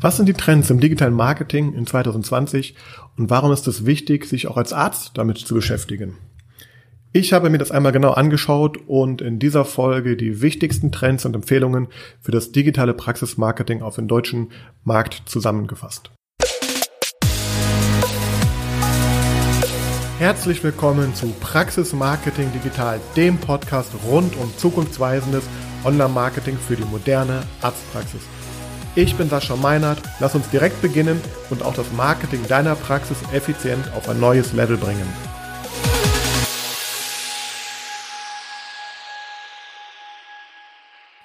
Was sind die Trends im digitalen Marketing in 2020 und warum ist es wichtig, sich auch als Arzt damit zu beschäftigen? Ich habe mir das einmal genau angeschaut und in dieser Folge die wichtigsten Trends und Empfehlungen für das digitale Praxismarketing auf den deutschen Markt zusammengefasst. Herzlich willkommen zu Praxis Marketing Digital, dem Podcast rund um zukunftsweisendes Online-Marketing für die moderne Arztpraxis. Ich bin Sascha Meinert. Lass uns direkt beginnen und auch das Marketing deiner Praxis effizient auf ein neues Level bringen.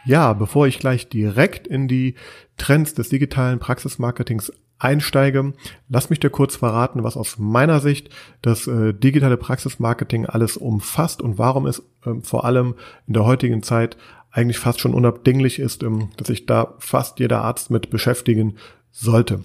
Ja, bevor ich gleich direkt in die Trends des digitalen Praxismarketings einsteige, lass mich dir kurz verraten, was aus meiner Sicht das äh, digitale Praxismarketing alles umfasst und warum es äh, vor allem in der heutigen Zeit eigentlich fast schon unabdinglich ist, ähm, dass sich da fast jeder Arzt mit beschäftigen sollte.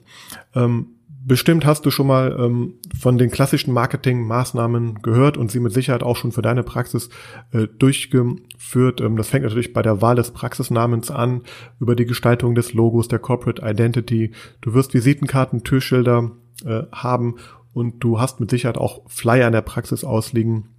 Ähm, bestimmt hast du schon mal ähm, von den klassischen Marketingmaßnahmen gehört und sie mit Sicherheit auch schon für deine Praxis äh, durchgeführt. das fängt natürlich bei der Wahl des Praxisnamens an, über die Gestaltung des Logos, der Corporate Identity. Du wirst Visitenkarten, Türschilder äh, haben und du hast mit Sicherheit auch Flyer in der Praxis ausliegen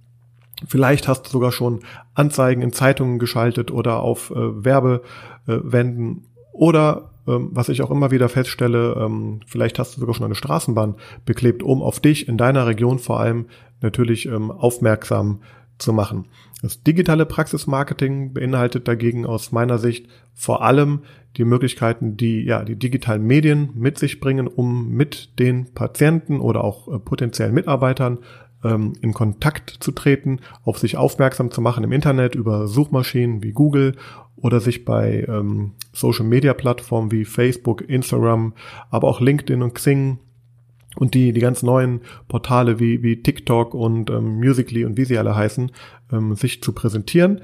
Vielleicht hast du sogar schon Anzeigen in Zeitungen geschaltet oder auf äh, Werbewänden oder ähm, was ich auch immer wieder feststelle, ähm, vielleicht hast du sogar schon eine Straßenbahn beklebt, um auf dich in deiner Region vor allem natürlich ähm, aufmerksam zu machen. Das digitale Praxismarketing beinhaltet dagegen aus meiner Sicht vor allem die Möglichkeiten, die ja die digitalen Medien mit sich bringen, um mit den Patienten oder auch äh, potenziellen Mitarbeitern ähm, in Kontakt zu treten, auf sich aufmerksam zu machen im Internet über Suchmaschinen wie Google oder sich bei ähm, Social Media Plattformen wie Facebook, Instagram, aber auch LinkedIn und Xing und die, die ganz neuen Portale wie, wie TikTok und ähm, Musically und wie sie alle heißen, ähm, sich zu präsentieren.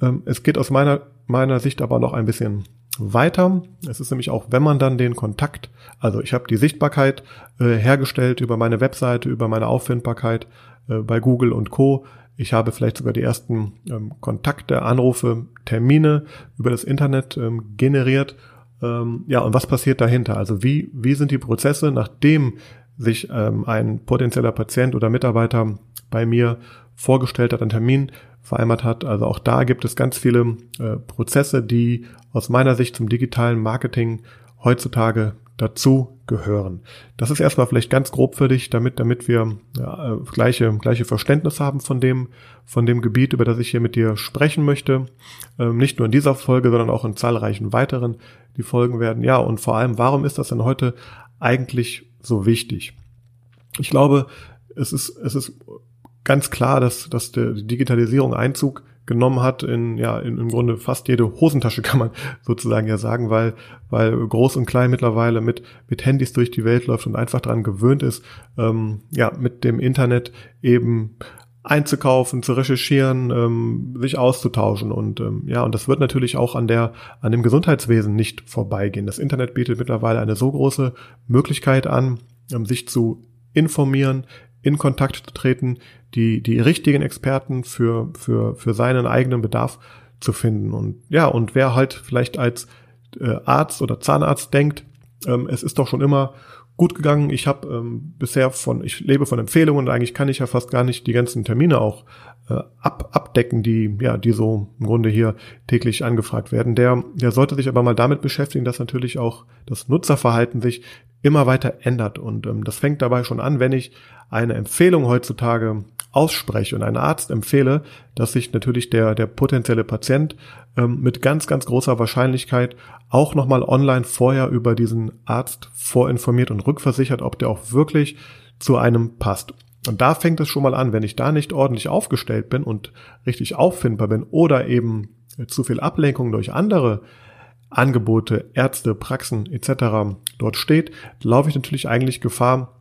Ähm, es geht aus meiner, meiner Sicht aber noch ein bisschen weiter. Es ist nämlich auch, wenn man dann den Kontakt, also ich habe die Sichtbarkeit äh, hergestellt über meine Webseite, über meine Auffindbarkeit äh, bei Google und Co. Ich habe vielleicht sogar die ersten ähm, Kontakte, Anrufe, Termine über das Internet ähm, generiert. Ähm, ja, und was passiert dahinter? Also wie, wie sind die Prozesse, nachdem sich ähm, ein potenzieller Patient oder Mitarbeiter bei mir vorgestellt hat, einen Termin vereinbart hat. Also auch da gibt es ganz viele äh, Prozesse, die aus meiner Sicht zum digitalen Marketing heutzutage dazu gehören. Das ist erstmal vielleicht ganz grob für dich, damit, damit wir ja, äh, gleiche, gleiche Verständnis haben von dem, von dem Gebiet, über das ich hier mit dir sprechen möchte. Ähm, nicht nur in dieser Folge, sondern auch in zahlreichen weiteren, die Folgen werden. Ja, und vor allem, warum ist das denn heute eigentlich so wichtig? Ich glaube, es ist, es ist ganz klar, dass, dass die Digitalisierung Einzug genommen hat in ja in, im Grunde fast jede Hosentasche kann man sozusagen ja sagen, weil weil groß und klein mittlerweile mit mit Handys durch die Welt läuft und einfach daran gewöhnt ist, ähm, ja mit dem Internet eben einzukaufen, zu recherchieren, ähm, sich auszutauschen und ähm, ja und das wird natürlich auch an der an dem Gesundheitswesen nicht vorbeigehen. Das Internet bietet mittlerweile eine so große Möglichkeit an, ähm, sich zu informieren, in Kontakt zu treten, die, die richtigen Experten für, für, für seinen eigenen Bedarf zu finden. Und ja, und wer halt vielleicht als äh, Arzt oder Zahnarzt denkt, ähm, es ist doch schon immer gut gegangen. Ich habe ähm, bisher von, ich lebe von Empfehlungen und eigentlich kann ich ja fast gar nicht die ganzen Termine auch äh, ab, abdecken, die ja, die so im Grunde hier täglich angefragt werden. Der, der sollte sich aber mal damit beschäftigen, dass natürlich auch das Nutzerverhalten sich immer weiter ändert. Und ähm, das fängt dabei schon an, wenn ich eine Empfehlung heutzutage ausspreche und einen Arzt empfehle, dass sich natürlich der, der potenzielle Patient ähm, mit ganz, ganz großer Wahrscheinlichkeit auch nochmal online vorher über diesen Arzt vorinformiert und rückversichert, ob der auch wirklich zu einem passt. Und da fängt es schon mal an, wenn ich da nicht ordentlich aufgestellt bin und richtig auffindbar bin oder eben zu viel Ablenkung durch andere Angebote, Ärzte, Praxen etc. dort steht, laufe ich natürlich eigentlich Gefahr,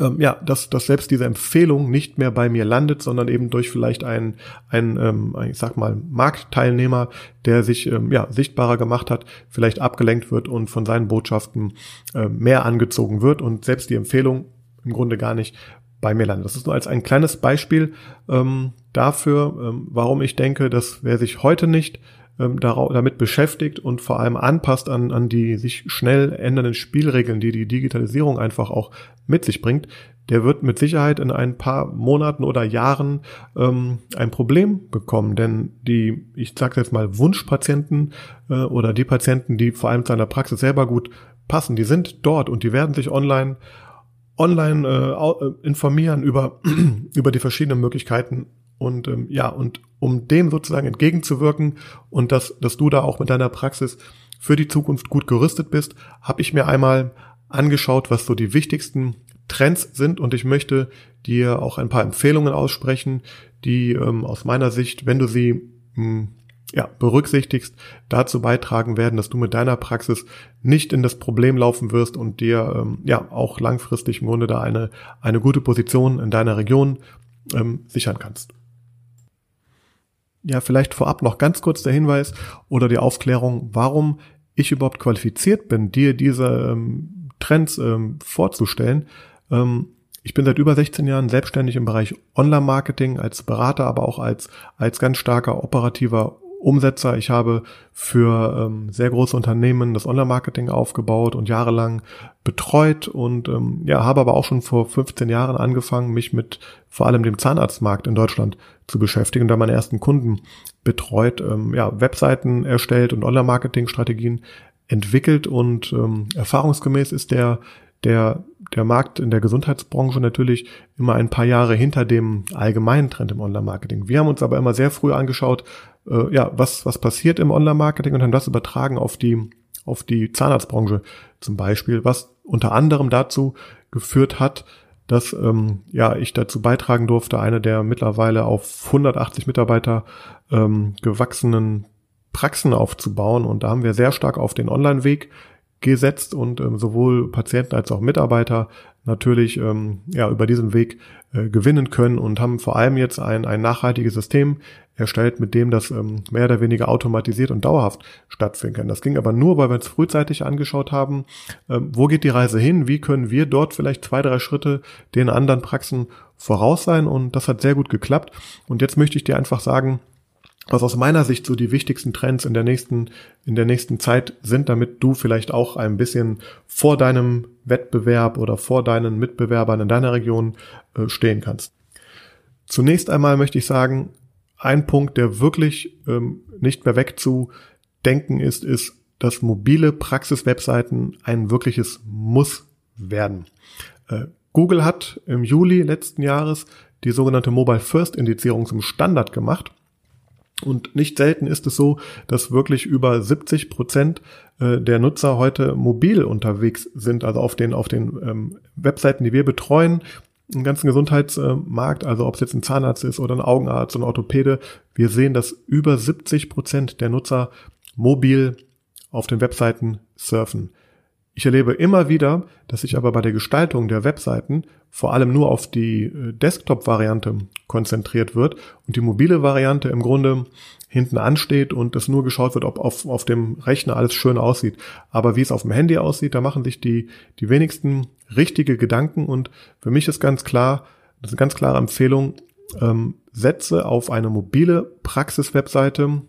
ähm, ja, dass, dass selbst diese Empfehlung nicht mehr bei mir landet, sondern eben durch vielleicht einen, einen ähm, ich sag mal, Marktteilnehmer, der sich ähm, ja, sichtbarer gemacht hat, vielleicht abgelenkt wird und von seinen Botschaften äh, mehr angezogen wird und selbst die Empfehlung im Grunde gar nicht bei mir landet. Das ist nur als ein kleines Beispiel ähm, dafür, ähm, warum ich denke, dass wer sich heute nicht ähm, damit beschäftigt und vor allem anpasst an, an die sich schnell ändernden Spielregeln, die die Digitalisierung einfach auch mit sich bringt, der wird mit Sicherheit in ein paar Monaten oder Jahren ähm, ein Problem bekommen. Denn die, ich sage jetzt mal, Wunschpatienten äh, oder die Patienten, die vor allem zu einer Praxis selber gut passen, die sind dort und die werden sich online online äh, äh informieren über über die verschiedenen Möglichkeiten und ähm, ja und um dem sozusagen entgegenzuwirken und dass dass du da auch mit deiner Praxis für die Zukunft gut gerüstet bist, habe ich mir einmal angeschaut, was so die wichtigsten Trends sind und ich möchte dir auch ein paar Empfehlungen aussprechen, die ähm, aus meiner Sicht, wenn du sie mh, hm, ja, berücksichtigst, dazu beitragen werden, dass du mit deiner Praxis nicht in das Problem laufen wirst und dir ähm, ja auch langfristig im Grunde da eine, eine gute Position in deiner Region ähm, sichern kannst. Ja, vielleicht vorab noch ganz kurz der Hinweis oder die Aufklärung, warum ich überhaupt qualifiziert bin, dir diese ähm, Trends ähm, vorzustellen. Ähm, ich bin seit über 16 Jahren selbstständig im Bereich Online-Marketing als Berater, aber auch als, als ganz starker operativer Umsetzer. Ich habe für ähm, sehr große Unternehmen das Online-Marketing aufgebaut und jahrelang betreut und ähm, ja, habe aber auch schon vor 15 Jahren angefangen, mich mit vor allem dem Zahnarztmarkt in Deutschland zu beschäftigen da meine ersten Kunden betreut, ähm, ja, Webseiten erstellt und Online-Marketing-Strategien entwickelt und ähm, erfahrungsgemäß ist der der, der Markt in der Gesundheitsbranche natürlich immer ein paar Jahre hinter dem allgemeinen Trend im Online-Marketing. Wir haben uns aber immer sehr früh angeschaut, äh, ja, was, was passiert im Online-Marketing und haben das übertragen auf die, auf die Zahnarztbranche zum Beispiel, was unter anderem dazu geführt hat, dass ähm, ja ich dazu beitragen durfte, eine der mittlerweile auf 180 Mitarbeiter ähm, gewachsenen Praxen aufzubauen. Und da haben wir sehr stark auf den Online-Weg gesetzt und ähm, sowohl Patienten als auch Mitarbeiter natürlich ähm, ja über diesen Weg äh, gewinnen können und haben vor allem jetzt ein, ein nachhaltiges System erstellt, mit dem das ähm, mehr oder weniger automatisiert und dauerhaft stattfinden kann. Das ging aber nur, weil wir uns frühzeitig angeschaut haben, ähm, wo geht die Reise hin, wie können wir dort vielleicht zwei, drei Schritte den anderen Praxen voraus sein und das hat sehr gut geklappt. Und jetzt möchte ich dir einfach sagen, was aus meiner Sicht so die wichtigsten Trends in der nächsten, in der nächsten Zeit sind, damit du vielleicht auch ein bisschen vor deinem Wettbewerb oder vor deinen Mitbewerbern in deiner Region äh, stehen kannst. Zunächst einmal möchte ich sagen, ein Punkt, der wirklich ähm, nicht mehr wegzudenken ist, ist, dass mobile Praxis-Webseiten ein wirkliches Muss werden. Äh, Google hat im Juli letzten Jahres die sogenannte Mobile First Indizierung zum Standard gemacht und nicht selten ist es so, dass wirklich über 70 Prozent äh, der Nutzer heute mobil unterwegs sind, also auf den, auf den ähm, Webseiten, die wir betreuen, im ganzen Gesundheitsmarkt, also ob es jetzt ein Zahnarzt ist oder ein Augenarzt, ein Orthopäde, wir sehen, dass über 70 Prozent der Nutzer mobil auf den Webseiten surfen. Ich erlebe immer wieder, dass sich aber bei der Gestaltung der Webseiten vor allem nur auf die äh, Desktop-Variante konzentriert wird und die mobile Variante im Grunde hinten ansteht und es nur geschaut wird, ob auf, auf dem Rechner alles schön aussieht. Aber wie es auf dem Handy aussieht, da machen sich die, die wenigsten richtige Gedanken und für mich ist ganz klar, das ist eine ganz klare Empfehlung, ähm, setze auf eine mobile Praxis-Webseite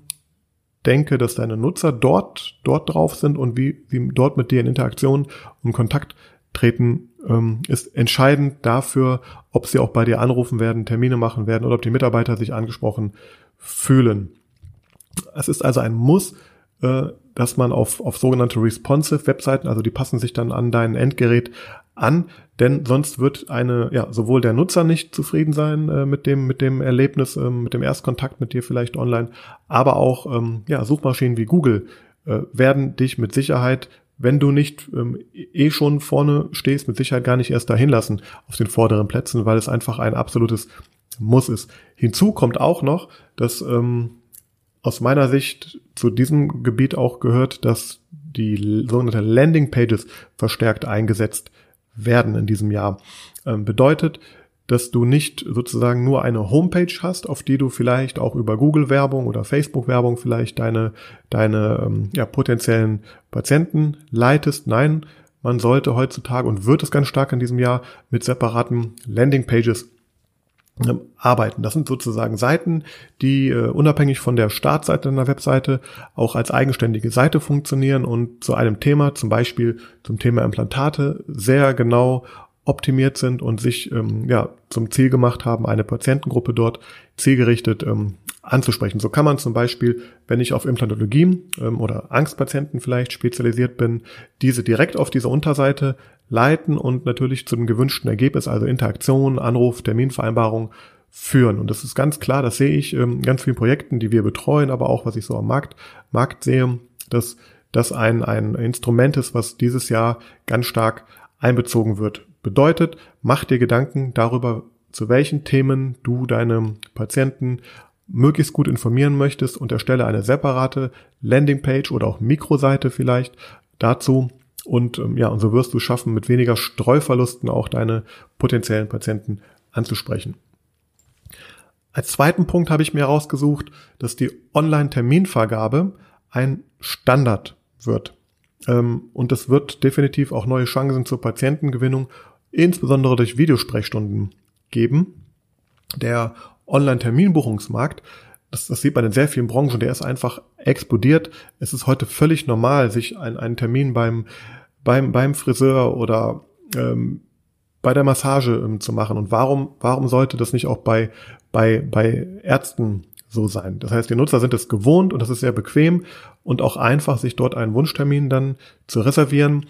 denke, dass deine Nutzer dort, dort drauf sind und wie sie dort mit dir in Interaktion und Kontakt treten, ähm, ist entscheidend dafür, ob sie auch bei dir anrufen werden, Termine machen werden oder ob die Mitarbeiter sich angesprochen fühlen. Es ist also ein Muss, äh, dass man auf, auf sogenannte responsive Webseiten, also die passen sich dann an dein Endgerät an, denn sonst wird eine, ja, sowohl der Nutzer nicht zufrieden sein äh, mit dem, mit dem Erlebnis, ähm, mit dem Erstkontakt mit dir vielleicht online, aber auch, ähm, ja, Suchmaschinen wie Google äh, werden dich mit Sicherheit wenn du nicht ähm, eh schon vorne stehst, mit Sicherheit gar nicht erst dahin lassen auf den vorderen Plätzen, weil es einfach ein absolutes Muss ist. Hinzu kommt auch noch, dass ähm, aus meiner Sicht zu diesem Gebiet auch gehört, dass die sogenannte Landing Pages verstärkt eingesetzt werden in diesem Jahr. Ähm, bedeutet, dass du nicht sozusagen nur eine Homepage hast, auf die du vielleicht auch über Google-Werbung oder Facebook-Werbung vielleicht deine, deine ähm, ja, potenziellen Patienten leitest. Nein, man sollte heutzutage und wird es ganz stark in diesem Jahr mit separaten Landing-Pages arbeiten. Das sind sozusagen Seiten, die äh, unabhängig von der Startseite einer Webseite auch als eigenständige Seite funktionieren und zu einem Thema, zum Beispiel zum Thema Implantate, sehr genau optimiert sind und sich ähm, ja zum Ziel gemacht haben, eine Patientengruppe dort zielgerichtet ähm, anzusprechen. So kann man zum Beispiel, wenn ich auf Implantologie ähm, oder Angstpatienten vielleicht spezialisiert bin, diese direkt auf diese Unterseite leiten und natürlich zum gewünschten Ergebnis, also Interaktion, Anruf, Terminvereinbarung führen. Und das ist ganz klar, das sehe ich in ganz vielen Projekten, die wir betreuen, aber auch was ich so am Markt, Markt sehe, dass das ein, ein Instrument ist, was dieses Jahr ganz stark einbezogen wird. Bedeutet, mach dir Gedanken darüber, zu welchen Themen du deine Patienten möglichst gut informieren möchtest und erstelle eine separate Landingpage oder auch Mikroseite vielleicht dazu, und ähm, ja, und so wirst du schaffen, mit weniger Streuverlusten auch deine potenziellen Patienten anzusprechen. Als zweiten Punkt habe ich mir herausgesucht, dass die Online-Terminvergabe ein Standard wird. Ähm, und es wird definitiv auch neue Chancen zur Patientengewinnung, insbesondere durch Videosprechstunden geben. Der Online-Terminbuchungsmarkt das, das sieht man in sehr vielen Branchen, der ist einfach explodiert. Es ist heute völlig normal, sich ein, einen Termin beim, beim, beim Friseur oder ähm, bei der Massage ähm, zu machen. Und warum, warum sollte das nicht auch bei, bei, bei Ärzten so sein? Das heißt, die Nutzer sind es gewohnt und das ist sehr bequem und auch einfach, sich dort einen Wunschtermin dann zu reservieren.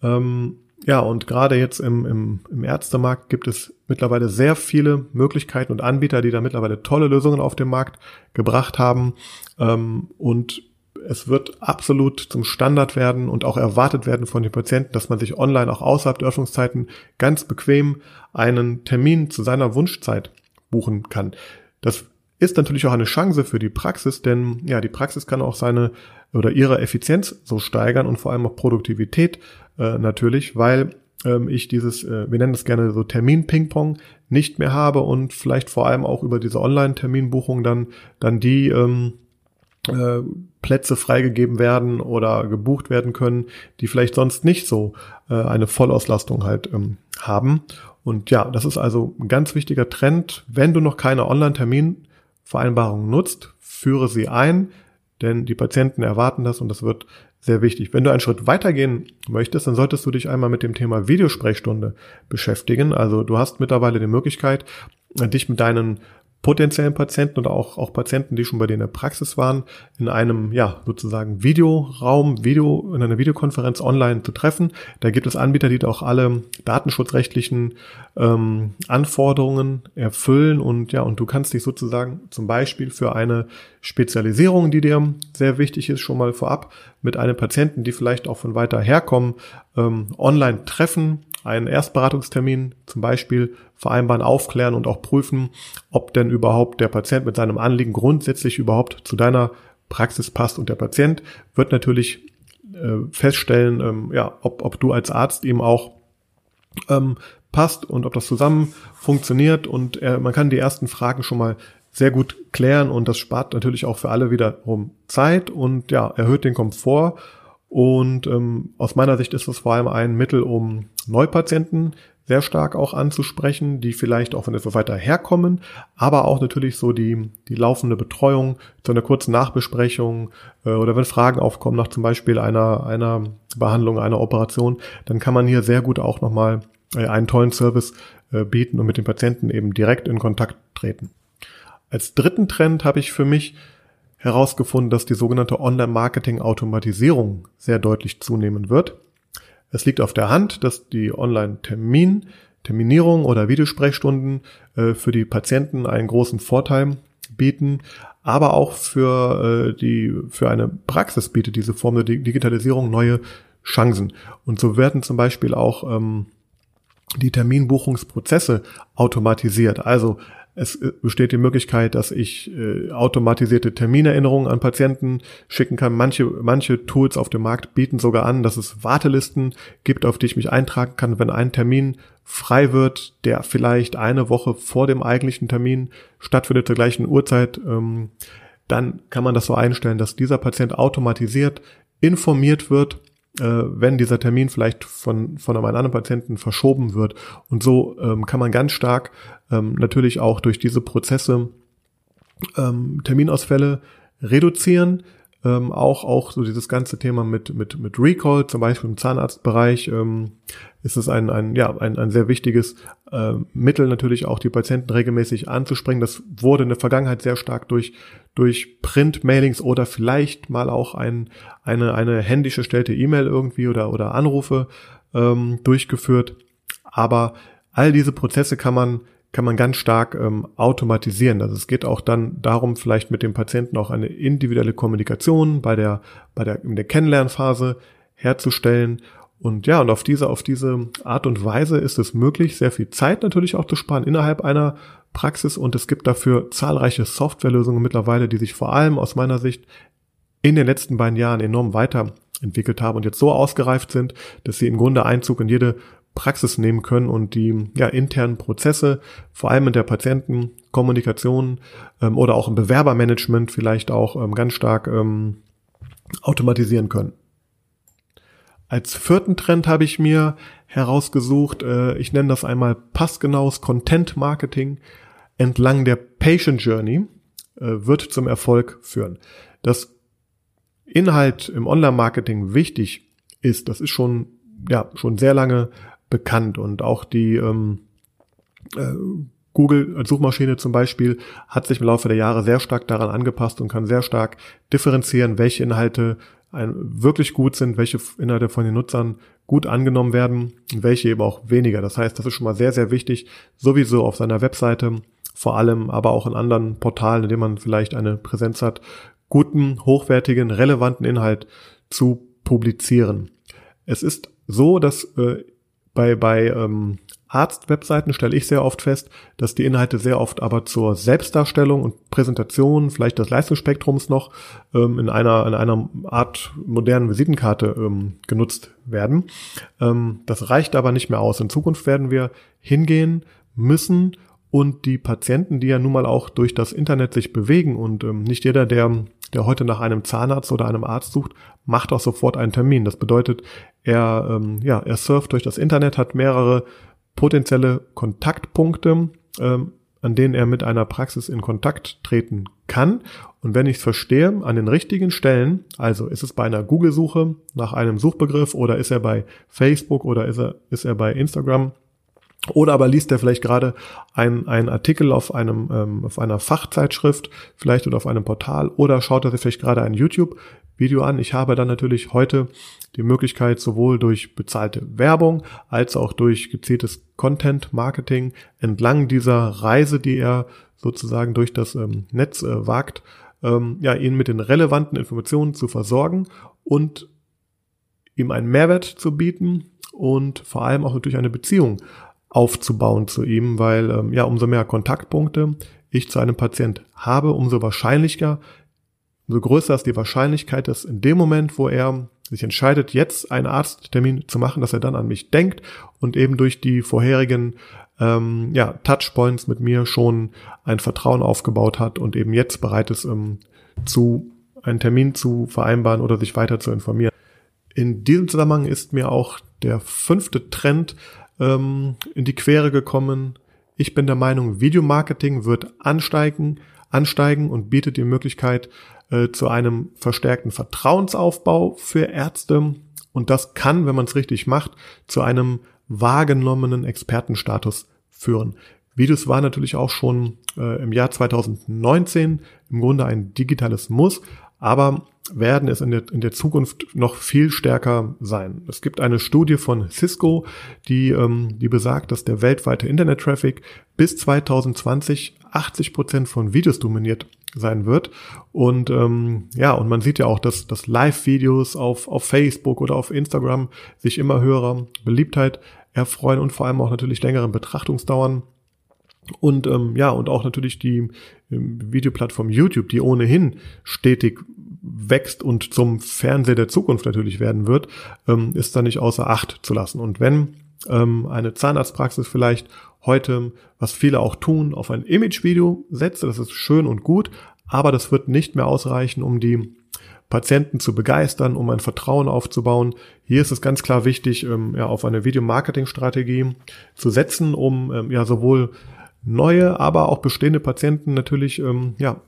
Ähm, ja, und gerade jetzt im, im, im Ärztemarkt gibt es mittlerweile sehr viele Möglichkeiten und Anbieter, die da mittlerweile tolle Lösungen auf den Markt gebracht haben. Ähm, und es wird absolut zum Standard werden und auch erwartet werden von den Patienten, dass man sich online auch außerhalb der Öffnungszeiten ganz bequem einen Termin zu seiner Wunschzeit buchen kann. Das ist natürlich auch eine Chance für die Praxis, denn ja, die Praxis kann auch seine oder ihre Effizienz so steigern und vor allem auch Produktivität äh, natürlich, weil ähm, ich dieses, äh, wir nennen es gerne so Termin-Ping-Pong, nicht mehr habe und vielleicht vor allem auch über diese Online-Terminbuchung dann, dann die ähm, äh, Plätze freigegeben werden oder gebucht werden können, die vielleicht sonst nicht so äh, eine Vollauslastung halt ähm, haben. Und ja, das ist also ein ganz wichtiger Trend. Wenn du noch keine Online-Terminvereinbarung nutzt, führe sie ein, denn die Patienten erwarten das und das wird sehr wichtig. Wenn du einen Schritt weitergehen möchtest, dann solltest du dich einmal mit dem Thema Videosprechstunde beschäftigen. Also du hast mittlerweile die Möglichkeit, dich mit deinen potenziellen Patienten oder auch, auch Patienten, die schon bei dir in der Praxis waren, in einem, ja, sozusagen Videoraum, Video, in einer Videokonferenz online zu treffen. Da gibt es Anbieter, die auch alle datenschutzrechtlichen ähm, Anforderungen erfüllen und ja, und du kannst dich sozusagen zum Beispiel für eine Spezialisierung, die dir sehr wichtig ist, schon mal vorab mit einem Patienten, die vielleicht auch von weiter herkommen, ähm, online treffen einen Erstberatungstermin zum Beispiel vereinbaren, aufklären und auch prüfen, ob denn überhaupt der Patient mit seinem Anliegen grundsätzlich überhaupt zu deiner Praxis passt. Und der Patient wird natürlich äh, feststellen, ähm, ja, ob, ob du als Arzt ihm auch ähm, passt und ob das zusammen funktioniert. Und äh, man kann die ersten Fragen schon mal sehr gut klären und das spart natürlich auch für alle wiederum Zeit und ja, erhöht den Komfort und ähm, aus meiner Sicht ist es vor allem ein Mittel, um Neupatienten sehr stark auch anzusprechen, die vielleicht auch von etwas weiter herkommen, aber auch natürlich so die, die laufende Betreuung, so eine kurze Nachbesprechung äh, oder wenn Fragen aufkommen nach zum Beispiel einer, einer Behandlung, einer Operation, dann kann man hier sehr gut auch nochmal äh, einen tollen Service äh, bieten und mit den Patienten eben direkt in Kontakt treten. Als dritten Trend habe ich für mich herausgefunden, dass die sogenannte Online-Marketing-Automatisierung sehr deutlich zunehmen wird. Es liegt auf der Hand, dass die Online-Termin, Terminierung oder Videosprechstunden äh, für die Patienten einen großen Vorteil bieten, aber auch für äh, die für eine Praxis bietet diese Form der Digitalisierung neue Chancen. Und so werden zum Beispiel auch ähm, die Terminbuchungsprozesse automatisiert. Also es äh, besteht die Möglichkeit, dass ich äh, automatisierte Terminerinnerungen an Patienten schicken kann. Manche, manche Tools auf dem Markt bieten sogar an, dass es Wartelisten gibt, auf die ich mich eintragen kann, wenn ein Termin frei wird, der vielleicht eine Woche vor dem eigentlichen Termin stattfindet, zur gleichen Uhrzeit. Ähm, dann kann man das so einstellen, dass dieser Patient automatisiert informiert wird wenn dieser Termin vielleicht von, von einem anderen Patienten verschoben wird. Und so ähm, kann man ganz stark ähm, natürlich auch durch diese Prozesse ähm, Terminausfälle reduzieren. Ähm, auch, auch so dieses ganze Thema mit, mit, mit Recall, zum Beispiel im Zahnarztbereich, ähm, ist es ein, ein, ja, ein, ein sehr wichtiges äh, Mittel, natürlich auch die Patienten regelmäßig anzuspringen. Das wurde in der Vergangenheit sehr stark durch, durch Print-Mailings oder vielleicht mal auch ein, eine, eine händisch erstellte E-Mail irgendwie oder, oder Anrufe ähm, durchgeführt. Aber all diese Prozesse kann man kann man ganz stark ähm, automatisieren. Also es geht auch dann darum, vielleicht mit dem Patienten auch eine individuelle Kommunikation bei der, bei der, in der Kennenlernphase herzustellen. Und ja, und auf diese, auf diese Art und Weise ist es möglich, sehr viel Zeit natürlich auch zu sparen innerhalb einer Praxis. Und es gibt dafür zahlreiche Softwarelösungen mittlerweile, die sich vor allem aus meiner Sicht in den letzten beiden Jahren enorm weiterentwickelt haben und jetzt so ausgereift sind, dass sie im Grunde Einzug in jede Praxis nehmen können und die ja, internen Prozesse, vor allem in der Patientenkommunikation ähm, oder auch im Bewerbermanagement vielleicht auch ähm, ganz stark ähm, automatisieren können. Als vierten Trend habe ich mir herausgesucht, äh, ich nenne das einmal passgenaues Content Marketing entlang der Patient Journey äh, wird zum Erfolg führen. Dass Inhalt im Online-Marketing wichtig ist, das ist schon ja schon sehr lange bekannt und auch die ähm, äh, Google als Suchmaschine zum Beispiel hat sich im Laufe der Jahre sehr stark daran angepasst und kann sehr stark differenzieren, welche Inhalte ein, wirklich gut sind, welche Inhalte von den Nutzern gut angenommen werden und welche eben auch weniger. Das heißt, das ist schon mal sehr, sehr wichtig, sowieso auf seiner Webseite, vor allem aber auch in anderen Portalen, in denen man vielleicht eine Präsenz hat, guten, hochwertigen, relevanten Inhalt zu publizieren. Es ist so, dass äh, bei, bei ähm, Arzt-Webseiten stelle ich sehr oft fest, dass die Inhalte sehr oft aber zur Selbstdarstellung und Präsentation, vielleicht des Leistungsspektrums noch, ähm, in einer, in einer Art modernen Visitenkarte ähm, genutzt werden. Ähm, das reicht aber nicht mehr aus. In Zukunft werden wir hingehen müssen und die Patienten, die ja nun mal auch durch das Internet sich bewegen und ähm, nicht jeder, der der heute nach einem Zahnarzt oder einem Arzt sucht, macht auch sofort einen Termin. Das bedeutet, er, ähm, ja, er surft durch das Internet, hat mehrere potenzielle Kontaktpunkte, ähm, an denen er mit einer Praxis in Kontakt treten kann. Und wenn ich es verstehe, an den richtigen Stellen, also ist es bei einer Google-Suche nach einem Suchbegriff oder ist er bei Facebook oder ist er, ist er bei Instagram, oder aber liest er vielleicht gerade einen, Artikel auf einem ähm, auf einer Fachzeitschrift, vielleicht oder auf einem Portal, oder schaut er sich vielleicht gerade ein YouTube-Video an. Ich habe dann natürlich heute die Möglichkeit, sowohl durch bezahlte Werbung als auch durch gezieltes Content-Marketing entlang dieser Reise, die er sozusagen durch das ähm, Netz äh, wagt, ähm, ja, ihn mit den relevanten Informationen zu versorgen und ihm einen Mehrwert zu bieten und vor allem auch natürlich eine Beziehung aufzubauen zu ihm, weil ähm, ja, umso mehr Kontaktpunkte ich zu einem Patient habe, umso wahrscheinlicher, umso größer ist die Wahrscheinlichkeit, dass in dem Moment, wo er sich entscheidet, jetzt einen Arzttermin zu machen, dass er dann an mich denkt und eben durch die vorherigen ähm, ja, Touchpoints mit mir schon ein Vertrauen aufgebaut hat und eben jetzt bereit ist, ähm, zu einen Termin zu vereinbaren oder sich weiter zu informieren. In diesem Zusammenhang ist mir auch der fünfte Trend ähm, in die Quere gekommen. Ich bin der Meinung, Videomarketing wird ansteigen, ansteigen und bietet die Möglichkeit äh, zu einem verstärkten Vertrauensaufbau für Ärzte. Und das kann, wenn man es richtig macht, zu einem wahrgenommenen Expertenstatus führen. Videos war natürlich auch schon äh, im Jahr 2019 im Grunde ein digitales Muss, aber werden es in der, in der Zukunft noch viel stärker sein. Es gibt eine Studie von Cisco, die, ähm, die besagt, dass der weltweite Internet-Traffic bis 2020 80 Prozent von Videos dominiert sein wird. Und ähm, ja, und man sieht ja auch, dass, dass Live-Videos auf, auf Facebook oder auf Instagram sich immer höherer Beliebtheit erfreuen und vor allem auch natürlich längeren Betrachtungsdauern. Und ähm, ja, und auch natürlich die ähm, Videoplattform YouTube, die ohnehin stetig wächst und zum Fernseher der Zukunft natürlich werden wird, ähm, ist da nicht außer Acht zu lassen. Und wenn ähm, eine Zahnarztpraxis vielleicht heute, was viele auch tun, auf ein Imagevideo setzt, das ist schön und gut, aber das wird nicht mehr ausreichen, um die Patienten zu begeistern, um ein Vertrauen aufzubauen. Hier ist es ganz klar wichtig, ähm, ja, auf eine Videomarketing-Strategie zu setzen, um ähm, ja sowohl neue, aber auch bestehende Patienten natürlich ähm, ja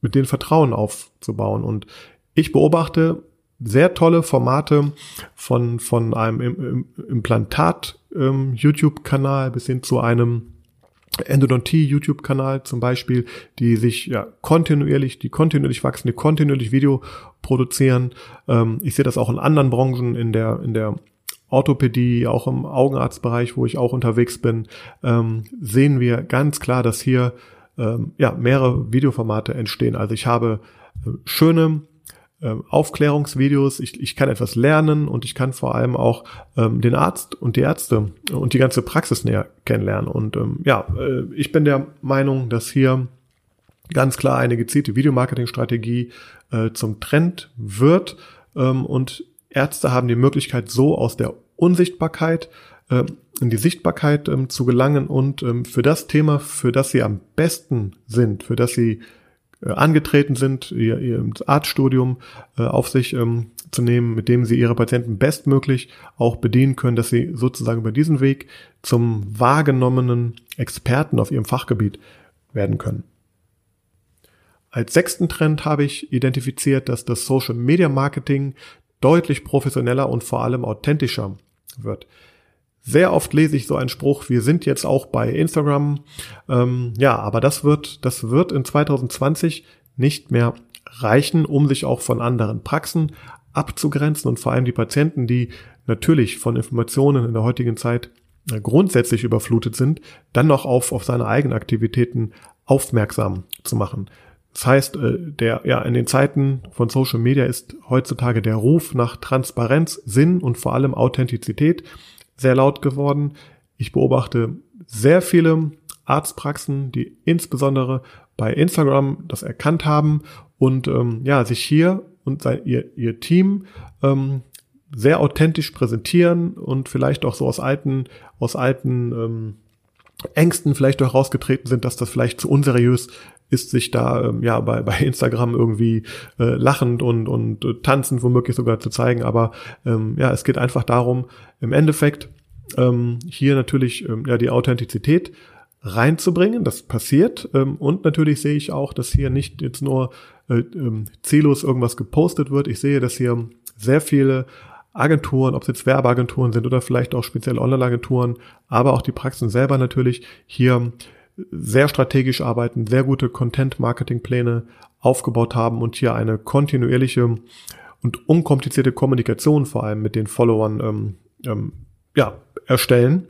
mit denen Vertrauen aufzubauen. Und ich beobachte sehr tolle Formate von, von einem Implantat-YouTube-Kanal ähm, bis hin zu einem Endodontie YouTube-Kanal zum Beispiel, die sich ja kontinuierlich, die kontinuierlich wachsen, die kontinuierlich Video produzieren. Ähm, ich sehe das auch in anderen Branchen, in der, in der Orthopädie, auch im Augenarztbereich, wo ich auch unterwegs bin, ähm, sehen wir ganz klar, dass hier ähm, ja mehrere Videoformate entstehen. Also ich habe äh, schöne ähm, Aufklärungsvideos, ich, ich kann etwas lernen und ich kann vor allem auch ähm, den Arzt und die Ärzte und die ganze Praxis näher kennenlernen. Und ähm, ja, äh, ich bin der Meinung, dass hier ganz klar eine gezielte Videomarketingstrategie äh, zum Trend wird ähm, und Ärzte haben die Möglichkeit, so aus der Unsichtbarkeit äh, in die Sichtbarkeit ähm, zu gelangen und ähm, für das Thema, für das sie am besten sind, für das sie äh, angetreten sind, ihr, ihr Arztstudium äh, auf sich ähm, zu nehmen, mit dem sie ihre Patienten bestmöglich auch bedienen können, dass sie sozusagen über diesen Weg zum wahrgenommenen Experten auf ihrem Fachgebiet werden können. Als sechsten Trend habe ich identifiziert, dass das Social Media Marketing deutlich professioneller und vor allem authentischer wird. Sehr oft lese ich so einen Spruch, wir sind jetzt auch bei Instagram. Ähm, ja, aber das wird, das wird in 2020 nicht mehr reichen, um sich auch von anderen Praxen abzugrenzen und vor allem die Patienten, die natürlich von Informationen in der heutigen Zeit äh, grundsätzlich überflutet sind, dann noch auf, auf seine eigenen Aktivitäten aufmerksam zu machen. Das heißt, äh, der, ja, in den Zeiten von Social Media ist heutzutage der Ruf nach Transparenz, Sinn und vor allem Authentizität sehr laut geworden. Ich beobachte sehr viele Arztpraxen, die insbesondere bei Instagram das erkannt haben und ähm, ja, sich hier und sein, ihr, ihr Team ähm, sehr authentisch präsentieren und vielleicht auch so aus alten, aus alten ähm, Ängsten vielleicht auch rausgetreten sind, dass das vielleicht zu unseriös ist, sich da ähm, ja bei, bei Instagram irgendwie äh, lachend und, und äh, tanzend womöglich sogar zu zeigen. Aber ähm, ja, es geht einfach darum, im Endeffekt ähm, hier natürlich ähm, ja die Authentizität reinzubringen. Das passiert. Ähm, und natürlich sehe ich auch, dass hier nicht jetzt nur äh, ähm, ziellos irgendwas gepostet wird. Ich sehe, dass hier sehr viele Agenturen, ob es jetzt Werbeagenturen sind oder vielleicht auch spezielle Online-Agenturen, aber auch die Praxen selber natürlich hier sehr strategisch arbeiten, sehr gute Content-Marketing-Pläne aufgebaut haben und hier eine kontinuierliche und unkomplizierte Kommunikation vor allem mit den Followern ähm, ähm, ja, erstellen.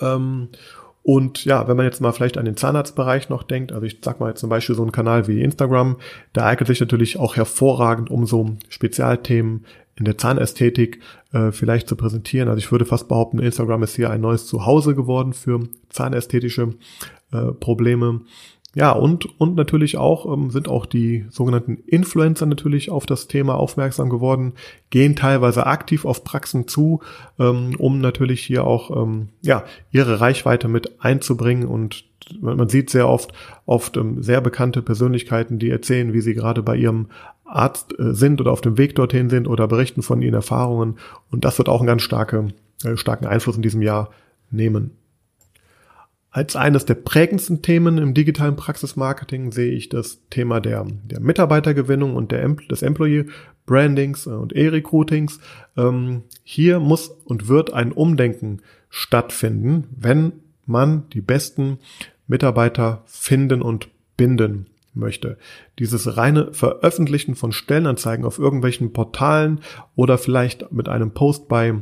Ähm, und ja, wenn man jetzt mal vielleicht an den Zahnarztbereich noch denkt, also ich sag mal jetzt zum Beispiel so ein Kanal wie Instagram, der eignet sich natürlich auch hervorragend, um so Spezialthemen in der Zahnästhetik äh, vielleicht zu präsentieren. Also ich würde fast behaupten, Instagram ist hier ein neues Zuhause geworden für zahnästhetische äh, Probleme. Ja, und, und natürlich auch ähm, sind auch die sogenannten Influencer natürlich auf das Thema aufmerksam geworden, gehen teilweise aktiv auf Praxen zu, ähm, um natürlich hier auch ähm, ja, ihre Reichweite mit einzubringen und man sieht sehr oft, oft ähm, sehr bekannte Persönlichkeiten, die erzählen, wie sie gerade bei ihrem Arzt äh, sind oder auf dem Weg dorthin sind oder berichten von ihren Erfahrungen. Und das wird auch einen ganz starke, äh, starken Einfluss in diesem Jahr nehmen. Als eines der prägendsten Themen im digitalen Praxismarketing sehe ich das Thema der, der Mitarbeitergewinnung und der, des Employee Brandings und E-Recruitings. Ähm, hier muss und wird ein Umdenken stattfinden, wenn man die besten Mitarbeiter finden und binden möchte. Dieses reine Veröffentlichen von Stellenanzeigen auf irgendwelchen Portalen oder vielleicht mit einem Post bei,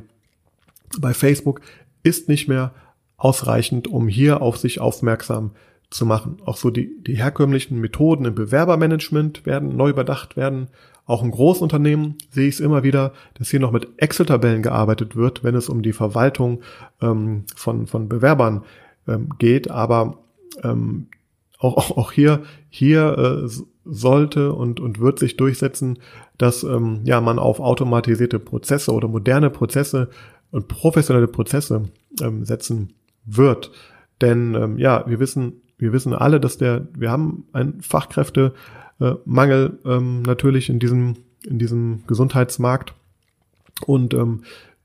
bei Facebook ist nicht mehr ausreichend, um hier auf sich aufmerksam zu machen. Auch so die, die herkömmlichen Methoden im Bewerbermanagement werden neu überdacht werden. Auch in Großunternehmen sehe ich es immer wieder, dass hier noch mit Excel-Tabellen gearbeitet wird, wenn es um die Verwaltung ähm, von, von Bewerbern ähm, geht. Aber ähm, auch, auch, auch hier, hier äh, sollte und, und wird sich durchsetzen, dass ähm, ja, man auf automatisierte Prozesse oder moderne Prozesse und professionelle Prozesse ähm, setzen wird. Denn ähm, ja, wir wissen, wir wissen alle, dass der, wir haben einen Fachkräftemangel äh, ähm, natürlich in diesem, in diesem Gesundheitsmarkt. Und ähm,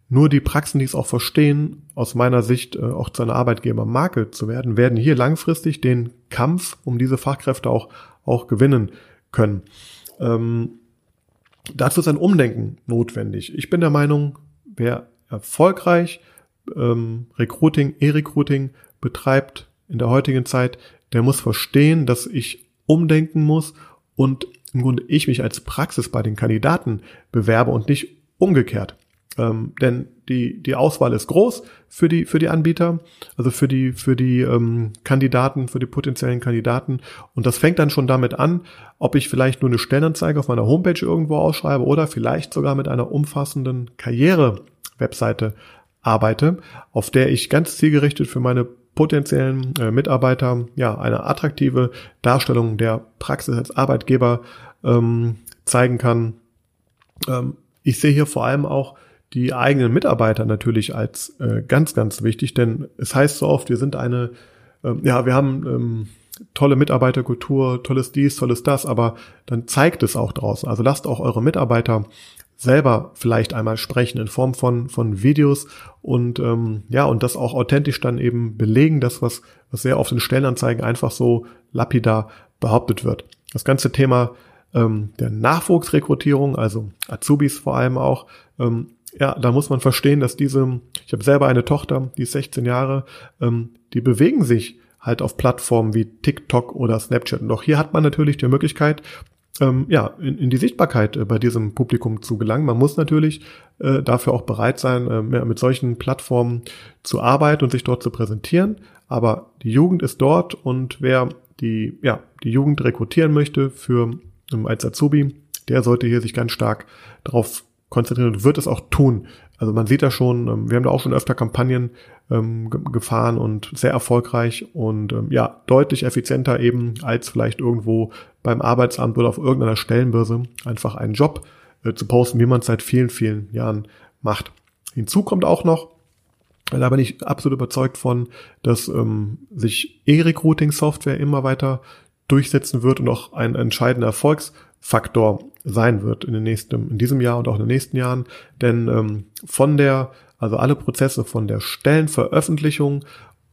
nur die Praxen, die es auch verstehen, aus meiner Sicht äh, auch zu einer Arbeitgebermarke zu werden, werden hier langfristig den Kampf um diese Fachkräfte auch, auch gewinnen können. Ähm, dazu ist ein Umdenken notwendig. Ich bin der Meinung, wer erfolgreich ähm, Recruiting, E-Recruiting betreibt in der heutigen Zeit, der muss verstehen, dass ich umdenken muss und im Grunde ich mich als Praxis bei den Kandidaten bewerbe und nicht umgekehrt. Ähm, denn die, die Auswahl ist groß für die, für die Anbieter, also für die, für die ähm, Kandidaten, für die potenziellen Kandidaten. Und das fängt dann schon damit an, ob ich vielleicht nur eine Stellenanzeige auf meiner Homepage irgendwo ausschreibe oder vielleicht sogar mit einer umfassenden Karriere-Webseite arbeite, auf der ich ganz zielgerichtet für meine potenziellen äh, Mitarbeiter ja eine attraktive Darstellung der Praxis als Arbeitgeber ähm, zeigen kann. Ähm, ich sehe hier vor allem auch die eigenen Mitarbeiter natürlich als äh, ganz, ganz wichtig, denn es heißt so oft, wir sind eine, äh, ja, wir haben ähm, tolle Mitarbeiterkultur, tolles dies, tolles das, aber dann zeigt es auch draußen. Also lasst auch eure Mitarbeiter selber vielleicht einmal sprechen in Form von, von Videos und ähm, ja, und das auch authentisch dann eben belegen, das, was, was sehr oft in Stellenanzeigen einfach so lapidar behauptet wird. Das ganze Thema ähm, der Nachwuchsrekrutierung, also Azubis vor allem auch, ähm, ja, da muss man verstehen, dass diese, ich habe selber eine Tochter, die ist 16 Jahre, ähm, die bewegen sich halt auf Plattformen wie TikTok oder Snapchat. Und auch hier hat man natürlich die Möglichkeit, ähm, ja, in, in die Sichtbarkeit äh, bei diesem Publikum zu gelangen. Man muss natürlich äh, dafür auch bereit sein, äh, mit solchen Plattformen zu arbeiten und sich dort zu präsentieren. Aber die Jugend ist dort und wer die, ja, die Jugend rekrutieren möchte für ähm, als Azubi, der sollte hier sich ganz stark darauf konzentrieren und wird es auch tun. Also man sieht da schon, ähm, wir haben da auch schon öfter Kampagnen ähm, gefahren und sehr erfolgreich und ähm, ja, deutlich effizienter eben als vielleicht irgendwo beim Arbeitsamt oder auf irgendeiner Stellenbörse einfach einen Job äh, zu posten, wie man es seit vielen, vielen Jahren macht. Hinzu kommt auch noch, da bin ich absolut überzeugt von, dass ähm, sich E-Recruiting-Software immer weiter durchsetzen wird und auch ein entscheidender Erfolgsfaktor sein wird in den nächsten, in diesem Jahr und auch in den nächsten Jahren. Denn ähm, von der, also alle Prozesse von der Stellenveröffentlichung,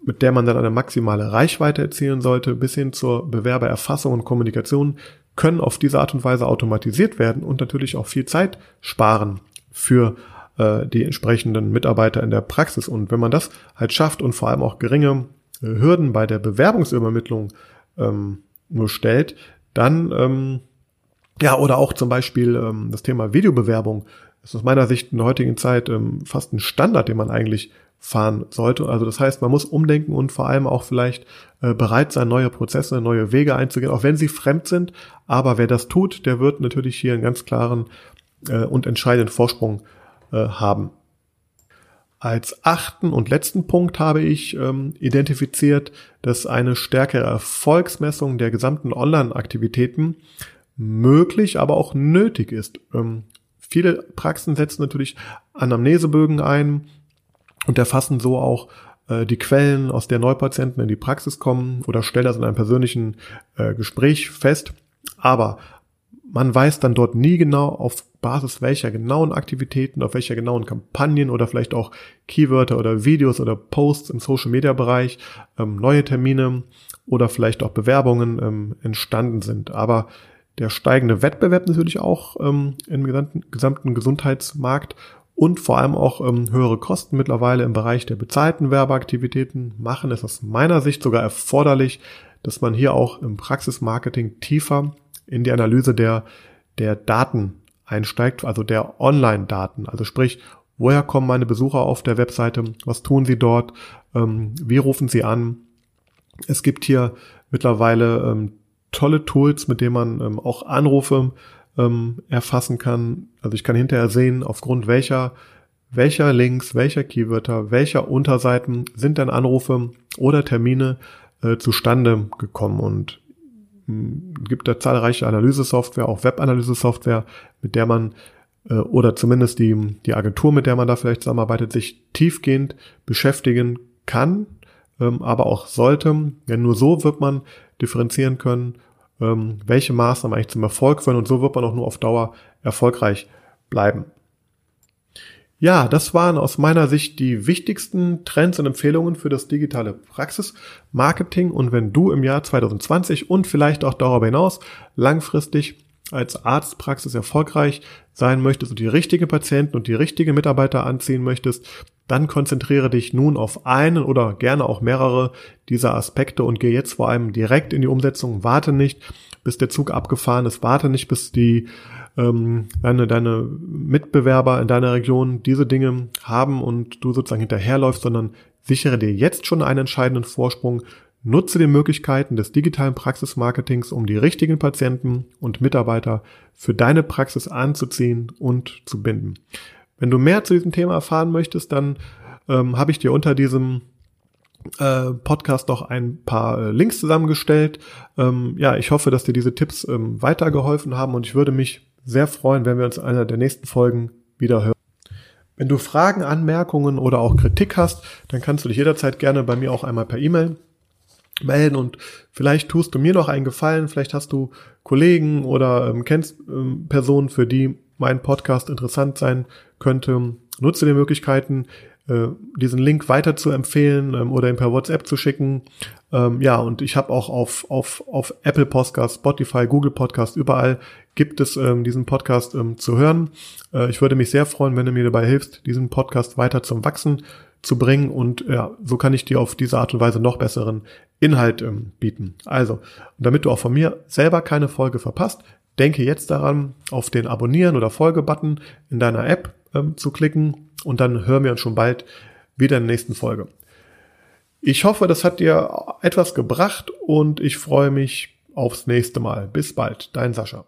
mit der man dann eine maximale Reichweite erzielen sollte, bis hin zur Bewerbererfassung und Kommunikation, können auf diese Art und Weise automatisiert werden und natürlich auch viel Zeit sparen für äh, die entsprechenden Mitarbeiter in der Praxis. Und wenn man das halt schafft und vor allem auch geringe äh, Hürden bei der Bewerbungsübermittlung ähm, nur stellt, dann ähm, ja, oder auch zum Beispiel ähm, das Thema Videobewerbung ist aus meiner Sicht in der heutigen Zeit ähm, fast ein Standard, den man eigentlich fahren sollte. Also das heißt, man muss umdenken und vor allem auch vielleicht äh, bereit sein, neue Prozesse, neue Wege einzugehen, auch wenn sie fremd sind. Aber wer das tut, der wird natürlich hier einen ganz klaren äh, und entscheidenden Vorsprung äh, haben. Als achten und letzten Punkt habe ich ähm, identifiziert, dass eine stärkere Erfolgsmessung der gesamten Online-Aktivitäten möglich, aber auch nötig ist. Ähm, viele Praxen setzen natürlich Anamnesebögen ein und erfassen so auch äh, die Quellen, aus der Neupatienten in die Praxis kommen oder stellen das in einem persönlichen äh, Gespräch fest. Aber man weiß dann dort nie genau, auf Basis welcher genauen Aktivitäten, auf welcher genauen Kampagnen oder vielleicht auch Keywörter oder Videos oder Posts im Social Media Bereich ähm, neue Termine oder vielleicht auch Bewerbungen ähm, entstanden sind. Aber der steigende Wettbewerb natürlich auch ähm, im gesamten, Gesundheitsmarkt und vor allem auch ähm, höhere Kosten mittlerweile im Bereich der bezahlten Werbeaktivitäten machen es aus meiner Sicht sogar erforderlich, dass man hier auch im Praxismarketing tiefer in die Analyse der, der Daten einsteigt, also der Online-Daten. Also sprich, woher kommen meine Besucher auf der Webseite, was tun sie dort, ähm, wie rufen sie an. Es gibt hier mittlerweile ähm, tolle Tools, mit denen man ähm, auch Anrufe ähm, erfassen kann. Also ich kann hinterher sehen, aufgrund welcher welcher Links, welcher Keywörter, welcher Unterseiten sind dann Anrufe oder Termine äh, zustande gekommen und mh, hm, gibt da zahlreiche Analysesoftware, auch Webanalyse-Software, mit der man äh, oder zumindest die, die Agentur, mit der man da vielleicht zusammenarbeitet, sich tiefgehend beschäftigen kann, ähm, aber auch sollte. Denn nur so wird man differenzieren können, ähm, welche Maßnahmen eigentlich zum Erfolg führen und so wird man auch nur auf Dauer erfolgreich bleiben. Ja, das waren aus meiner Sicht die wichtigsten Trends und Empfehlungen für das digitale Praxismarketing. Und wenn du im Jahr 2020 und vielleicht auch darüber hinaus langfristig als Arztpraxis erfolgreich sein möchtest und die richtigen Patienten und die richtigen Mitarbeiter anziehen möchtest, dann konzentriere dich nun auf einen oder gerne auch mehrere dieser Aspekte und geh jetzt vor allem direkt in die Umsetzung. Warte nicht, bis der Zug abgefahren ist. Warte nicht, bis die ähm, deine, deine Mitbewerber in deiner Region diese Dinge haben und du sozusagen hinterherläufst, sondern sichere dir jetzt schon einen entscheidenden Vorsprung. Nutze die Möglichkeiten des digitalen Praxismarketings, um die richtigen Patienten und Mitarbeiter für deine Praxis anzuziehen und zu binden. Wenn du mehr zu diesem Thema erfahren möchtest, dann ähm, habe ich dir unter diesem äh, Podcast noch ein paar äh, Links zusammengestellt. Ähm, ja, ich hoffe, dass dir diese Tipps ähm, weitergeholfen haben und ich würde mich sehr freuen, wenn wir uns in einer der nächsten Folgen wieder hören. Wenn du Fragen, Anmerkungen oder auch Kritik hast, dann kannst du dich jederzeit gerne bei mir auch einmal per E-Mail melden und vielleicht tust du mir noch einen Gefallen, vielleicht hast du Kollegen oder ähm, kennst ähm, Personen, für die mein Podcast interessant sein könnte. Nutze die Möglichkeiten, äh, diesen Link weiter zu empfehlen ähm, oder ihn per WhatsApp zu schicken. Ähm, ja, und ich habe auch auf, auf, auf Apple Podcast, Spotify, Google Podcast, überall gibt es ähm, diesen Podcast ähm, zu hören. Äh, ich würde mich sehr freuen, wenn du mir dabei hilfst, diesen Podcast weiter zum Wachsen zu bringen und ja, so kann ich dir auf diese Art und Weise noch besseren Inhalt ähm, bieten. Also, damit du auch von mir selber keine Folge verpasst, denke jetzt daran, auf den Abonnieren oder Folge-Button in deiner App ähm, zu klicken und dann hören wir uns schon bald wieder in der nächsten Folge. Ich hoffe, das hat dir etwas gebracht und ich freue mich aufs nächste Mal. Bis bald, dein Sascha.